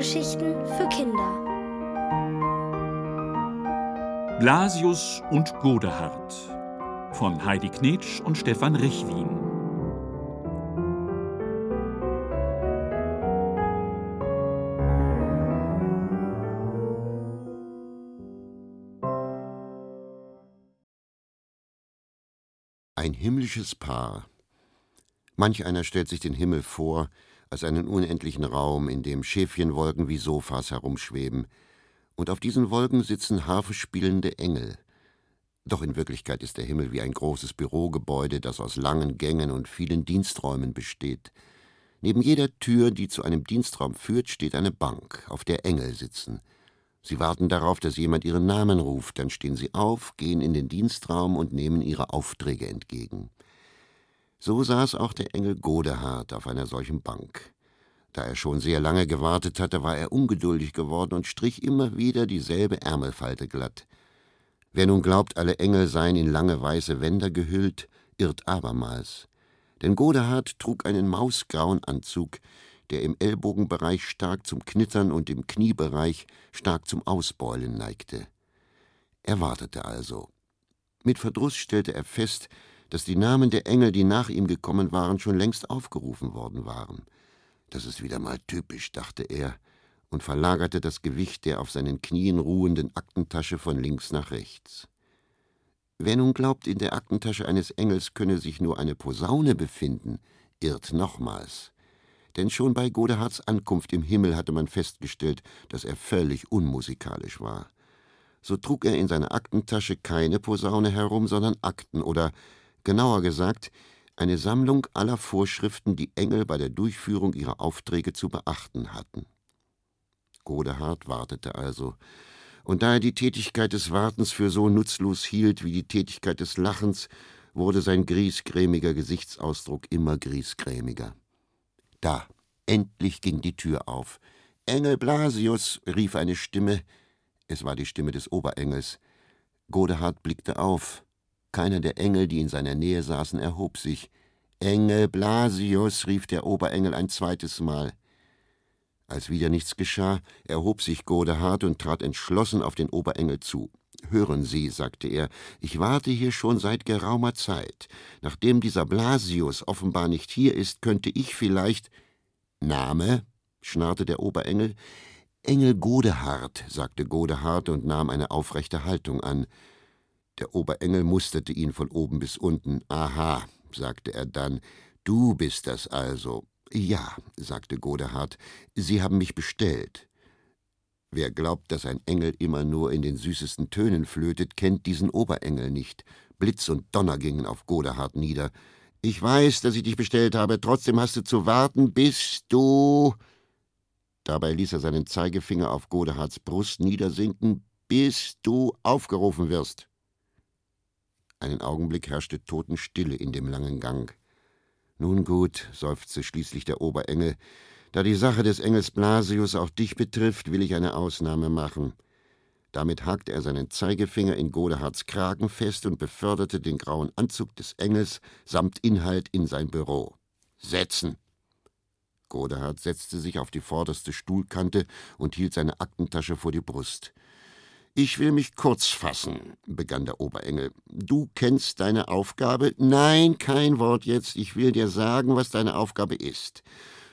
Hörgeschichten für Kinder. Blasius und Godehard von Heidi Knetsch und Stefan Richwin. Ein himmlisches Paar. Manch einer stellt sich den Himmel vor als einen unendlichen Raum, in dem Schäfchenwolken wie Sofas herumschweben, und auf diesen Wolken sitzen harfespielende Engel. Doch in Wirklichkeit ist der Himmel wie ein großes Bürogebäude, das aus langen Gängen und vielen Diensträumen besteht. Neben jeder Tür, die zu einem Dienstraum führt, steht eine Bank, auf der Engel sitzen. Sie warten darauf, dass jemand ihren Namen ruft, dann stehen sie auf, gehen in den Dienstraum und nehmen ihre Aufträge entgegen. So saß auch der Engel Godehard auf einer solchen Bank. Da er schon sehr lange gewartet hatte, war er ungeduldig geworden und strich immer wieder dieselbe Ärmelfalte glatt. Wer nun glaubt, alle Engel seien in lange weiße Wänder gehüllt, irrt abermals. Denn Godehard trug einen mausgrauen Anzug, der im Ellbogenbereich stark zum Knittern und im Kniebereich stark zum Ausbeulen neigte. Er wartete also. Mit Verdruss stellte er fest, dass die Namen der Engel, die nach ihm gekommen waren, schon längst aufgerufen worden waren. Das ist wieder mal typisch, dachte er und verlagerte das Gewicht der auf seinen Knien ruhenden Aktentasche von links nach rechts. Wer nun glaubt, in der Aktentasche eines Engels könne sich nur eine Posaune befinden, irrt nochmals. Denn schon bei Godehards Ankunft im Himmel hatte man festgestellt, dass er völlig unmusikalisch war. So trug er in seiner Aktentasche keine Posaune herum, sondern Akten oder genauer gesagt eine Sammlung aller Vorschriften, die Engel bei der Durchführung ihrer Aufträge zu beachten hatten. Godehard wartete also, und da er die Tätigkeit des Wartens für so nutzlos hielt wie die Tätigkeit des Lachens, wurde sein griesgrämiger Gesichtsausdruck immer griesgrämiger. Da, endlich ging die Tür auf. Engel Blasius, rief eine Stimme. Es war die Stimme des Oberengels. Godehard blickte auf. Keiner der Engel, die in seiner Nähe saßen, erhob sich. Engel Blasius, rief der Oberengel ein zweites Mal. Als wieder nichts geschah, erhob sich Godehard und trat entschlossen auf den Oberengel zu. Hören Sie, sagte er, ich warte hier schon seit geraumer Zeit. Nachdem dieser Blasius offenbar nicht hier ist, könnte ich vielleicht. Name? schnarrte der Oberengel. Engel Godehard, sagte Godehard und nahm eine aufrechte Haltung an. Der Oberengel musterte ihn von oben bis unten. Aha, sagte er dann, du bist das also. Ja, sagte Godehard, Sie haben mich bestellt. Wer glaubt, dass ein Engel immer nur in den süßesten Tönen flötet, kennt diesen Oberengel nicht. Blitz und Donner gingen auf Godehard nieder. Ich weiß, dass ich dich bestellt habe, trotzdem hast du zu warten, bis du. Dabei ließ er seinen Zeigefinger auf Godehards Brust niedersinken, bis du aufgerufen wirst. Einen Augenblick herrschte Totenstille in dem langen Gang. Nun gut, seufzte schließlich der Oberengel, da die Sache des Engels Blasius auch dich betrifft, will ich eine Ausnahme machen. Damit hakte er seinen Zeigefinger in Godehards Kragen fest und beförderte den grauen Anzug des Engels samt Inhalt in sein Büro. Setzen! Godehard setzte sich auf die vorderste Stuhlkante und hielt seine Aktentasche vor die Brust. Ich will mich kurz fassen, begann der Oberengel. Du kennst deine Aufgabe? Nein, kein Wort jetzt. Ich will dir sagen, was deine Aufgabe ist.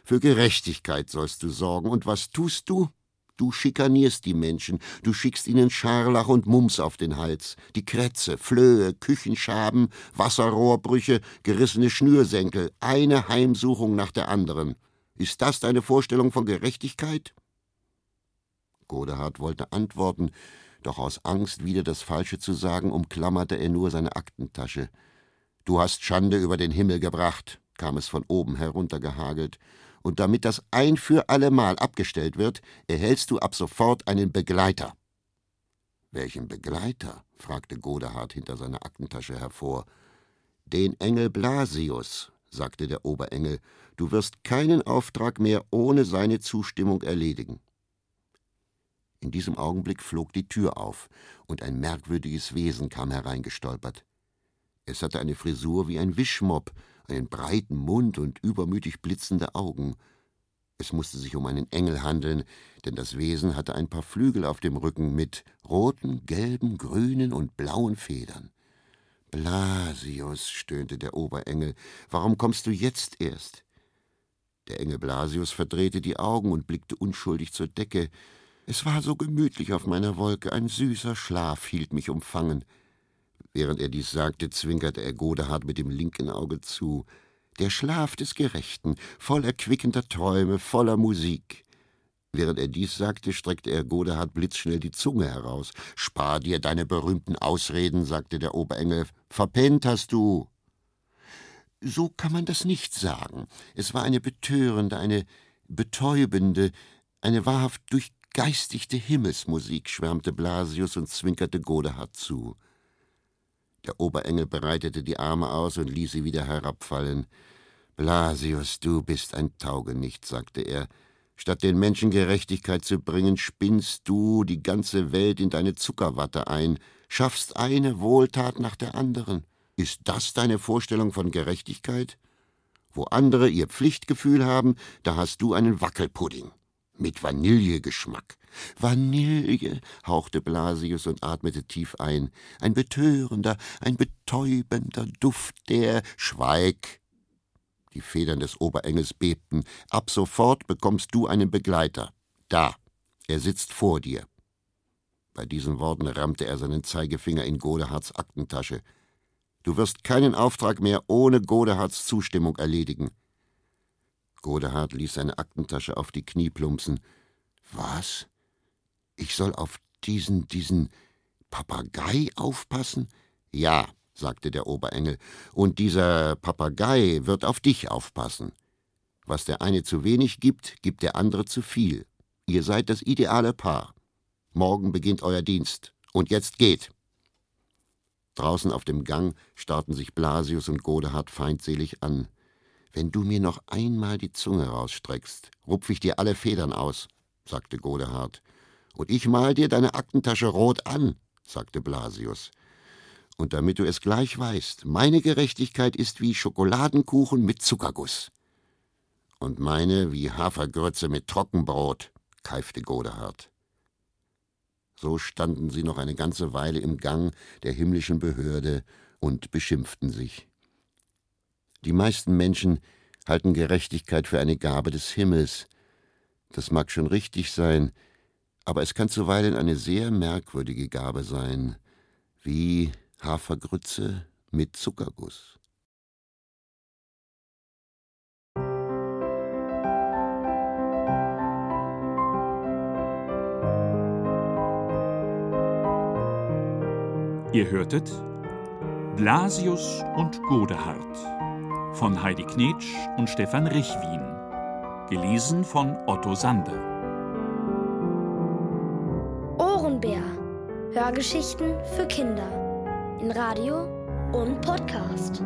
Für Gerechtigkeit sollst du sorgen. Und was tust du? Du schikanierst die Menschen, du schickst ihnen Scharlach und Mumps auf den Hals, die Krätze, Flöhe, Küchenschaben, Wasserrohrbrüche, gerissene Schnürsenkel, eine Heimsuchung nach der anderen. Ist das deine Vorstellung von Gerechtigkeit? Godehard wollte antworten, doch aus Angst, wieder das Falsche zu sagen, umklammerte er nur seine Aktentasche. Du hast Schande über den Himmel gebracht, kam es von oben heruntergehagelt, und damit das ein für allemal abgestellt wird, erhältst du ab sofort einen Begleiter. Welchen Begleiter? fragte Godehard hinter seiner Aktentasche hervor. Den Engel Blasius, sagte der Oberengel, du wirst keinen Auftrag mehr ohne seine Zustimmung erledigen. In diesem Augenblick flog die Tür auf, und ein merkwürdiges Wesen kam hereingestolpert. Es hatte eine Frisur wie ein Wischmopp, einen breiten Mund und übermütig blitzende Augen. Es musste sich um einen Engel handeln, denn das Wesen hatte ein paar Flügel auf dem Rücken mit roten, gelben, grünen und blauen Federn. Blasius, stöhnte der Oberengel, warum kommst du jetzt erst? Der Engel Blasius verdrehte die Augen und blickte unschuldig zur Decke. Es war so gemütlich auf meiner Wolke, ein süßer Schlaf hielt mich umfangen. Während er dies sagte, zwinkerte er Godehard mit dem linken Auge zu der Schlaf des Gerechten, voll erquickender Träume, voller Musik. Während er dies sagte, streckte er Godehard blitzschnell die Zunge heraus. Spar dir deine berühmten Ausreden, sagte der Oberengel. Verpennt hast du. So kann man das nicht sagen. Es war eine betörende, eine betäubende, eine wahrhaft durchgeistigte Himmelsmusik, schwärmte Blasius und zwinkerte Godehard zu. Der Oberengel breitete die Arme aus und ließ sie wieder herabfallen. Blasius, du bist ein Taugenicht, sagte er. Statt den Menschen Gerechtigkeit zu bringen, spinnst du die ganze Welt in deine Zuckerwatte ein, schaffst eine Wohltat nach der anderen. Ist das deine Vorstellung von Gerechtigkeit? Wo andere ihr Pflichtgefühl haben, da hast du einen Wackelpudding mit Vanillegeschmack. Vanille, hauchte Blasius und atmete tief ein. Ein betörender, ein betäubender Duft, der Schweig. Die Federn des Oberengels bebten. Ab sofort bekommst du einen Begleiter. Da, er sitzt vor dir. Bei diesen Worten rammte er seinen Zeigefinger in Godehards Aktentasche. Du wirst keinen Auftrag mehr ohne Godehards Zustimmung erledigen. Godehard ließ seine Aktentasche auf die Knie plumpsen. Was? Ich soll auf diesen, diesen Papagei aufpassen? Ja, sagte der Oberengel, und dieser Papagei wird auf dich aufpassen. Was der eine zu wenig gibt, gibt der andere zu viel. Ihr seid das ideale Paar. Morgen beginnt euer Dienst. Und jetzt geht. Draußen auf dem Gang starrten sich Blasius und Godehard feindselig an. Wenn du mir noch einmal die Zunge rausstreckst, rupf ich dir alle Federn aus, sagte Godehard. Und ich mal dir deine Aktentasche rot an, sagte Blasius. Und damit du es gleich weißt, meine Gerechtigkeit ist wie Schokoladenkuchen mit Zuckerguss. Und meine wie Hafergrütze mit Trockenbrot, keifte Godehard. So standen sie noch eine ganze Weile im Gang der himmlischen Behörde und beschimpften sich. Die meisten Menschen halten Gerechtigkeit für eine Gabe des Himmels. Das mag schon richtig sein, aber es kann zuweilen eine sehr merkwürdige Gabe sein, wie Hafergrütze mit Zuckerguss. Ihr hörtet Blasius und Godehard von Heidi Knetsch und Stefan Richwin. Gelesen von Otto Sande. Ohrenbär. Hörgeschichten für Kinder. In Radio und Podcast.